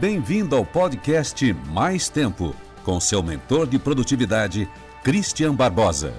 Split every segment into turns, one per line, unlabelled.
Bem-vindo ao podcast Mais Tempo, com seu mentor de produtividade, Christian Barbosa.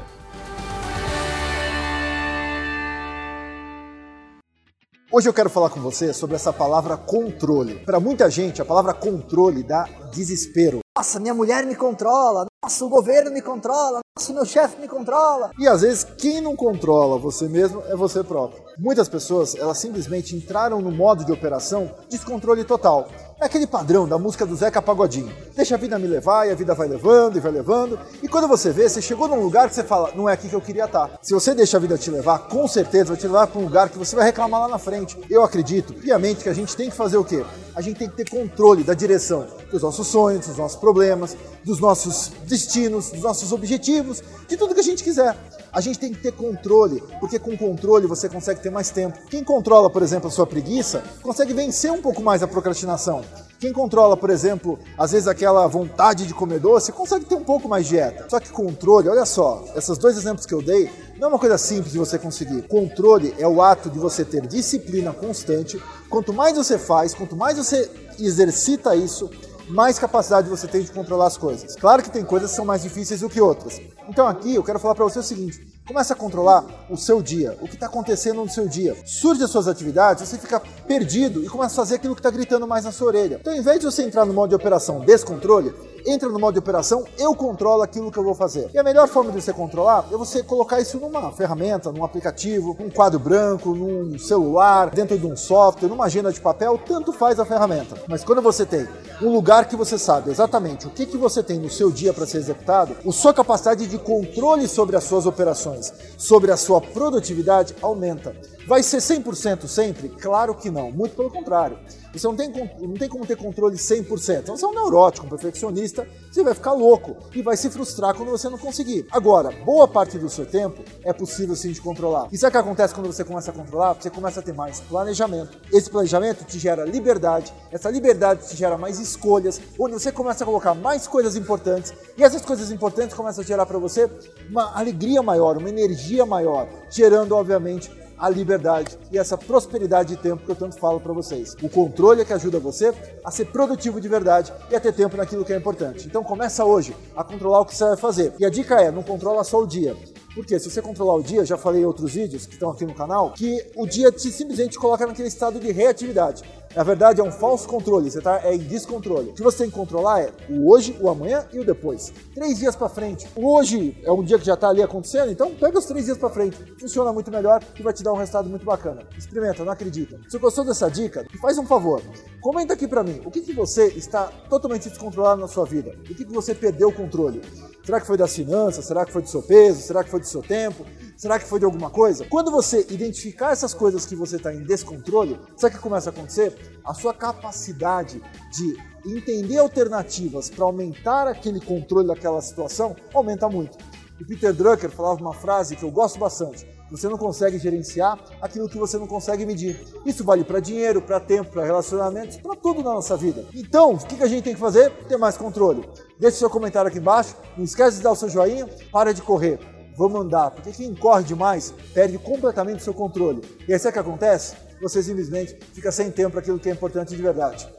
Hoje eu quero falar com você sobre essa palavra controle. Para muita gente, a palavra controle dá desespero. Nossa, minha mulher me controla. Nossa, o governo me controla. Nossa, meu chefe me controla. E às vezes quem não controla você mesmo é você próprio. Muitas pessoas, elas simplesmente entraram no modo de operação descontrole total. É aquele padrão da música do Zeca Pagodinho. Deixa a vida me levar e a vida vai levando e vai levando. E quando você vê, você chegou num lugar que você fala, não é aqui que eu queria estar. Se você deixa a vida te levar, com certeza vai te levar para um lugar que você vai reclamar lá na frente. Eu acredito piamente que a gente tem que fazer o quê? A gente tem que ter controle da direção dos nossos sonhos, dos nossos problemas, dos nossos destinos, dos nossos objetivos, de tudo que a gente quiser. A gente tem que ter controle, porque com controle você consegue ter mais tempo. Quem controla, por exemplo, a sua preguiça, consegue vencer um pouco mais a procrastinação. Quem controla, por exemplo, às vezes aquela vontade de comer doce, consegue ter um pouco mais de dieta. Só que controle, olha só, esses dois exemplos que eu dei, não é uma coisa simples de você conseguir. Controle é o ato de você ter disciplina constante. Quanto mais você faz, quanto mais você exercita isso, mais capacidade você tem de controlar as coisas. Claro que tem coisas que são mais difíceis do que outras. Então aqui eu quero falar para você o seguinte: Comece a controlar o seu dia, o que está acontecendo no seu dia. Surge as suas atividades, você fica perdido e começa a fazer aquilo que está gritando mais na sua orelha. Então, em vez de você entrar no modo de operação descontrole, entra no modo de operação, eu controlo aquilo que eu vou fazer. E a melhor forma de você controlar é você colocar isso numa ferramenta, num aplicativo, num quadro branco, num celular, dentro de um software, numa agenda de papel, tanto faz a ferramenta. Mas quando você tem um lugar que você sabe exatamente o que, que você tem no seu dia para ser executado, a sua capacidade de controle sobre as suas operações, sobre a sua produtividade aumenta. Vai ser 100% sempre? Claro que não, muito pelo contrário. Você não tem, não tem como ter controle 100%. Então você é um neurótico, um perfeccionista, você vai ficar louco e vai se frustrar quando você não conseguir. Agora, boa parte do seu tempo é possível sim de controlar. E sabe o que acontece quando você começa a controlar? Você começa a ter mais planejamento. Esse planejamento te gera liberdade, essa liberdade te gera mais escolhas, onde você começa a colocar mais coisas importantes e essas coisas importantes começam a gerar para você uma alegria maior, uma energia maior, gerando, obviamente, a liberdade e essa prosperidade de tempo que eu tanto falo para vocês. O controle é que ajuda você a ser produtivo de verdade e a ter tempo naquilo que é importante. Então começa hoje a controlar o que você vai fazer. E a dica é, não controla só o dia. Porque se você controlar o dia, já falei em outros vídeos que estão aqui no canal, que o dia te simplesmente coloca naquele estado de reatividade. Na verdade, é um falso controle, você está é em descontrole. O que você tem que controlar é o hoje, o amanhã e o depois. Três dias para frente. O hoje é um dia que já está ali acontecendo, então pega os três dias para frente. Funciona muito melhor e vai te dar um resultado muito bacana. Experimenta, não acredita. Se gostou dessa dica, faz um favor. Comenta aqui para mim, o que, que você está totalmente descontrolado na sua vida? O que, que você perdeu o controle? Será que foi das finanças? Será que foi do seu peso? Será que foi do seu tempo? Será que foi de alguma coisa? Quando você identificar essas coisas que você está em descontrole, sabe o que começa a acontecer? A sua capacidade de entender alternativas para aumentar aquele controle daquela situação aumenta muito. E Peter Drucker falava uma frase que eu gosto bastante. Você não consegue gerenciar aquilo que você não consegue medir. Isso vale para dinheiro, para tempo, para relacionamentos, para tudo na nossa vida. Então, o que a gente tem que fazer? Ter mais controle. Deixe seu comentário aqui embaixo. Não esquece de dar o seu joinha. Para de correr. Vamos andar. Porque quem corre demais perde completamente o seu controle. E aí sabe o que acontece? Você simplesmente fica sem tempo para aquilo que é importante de verdade.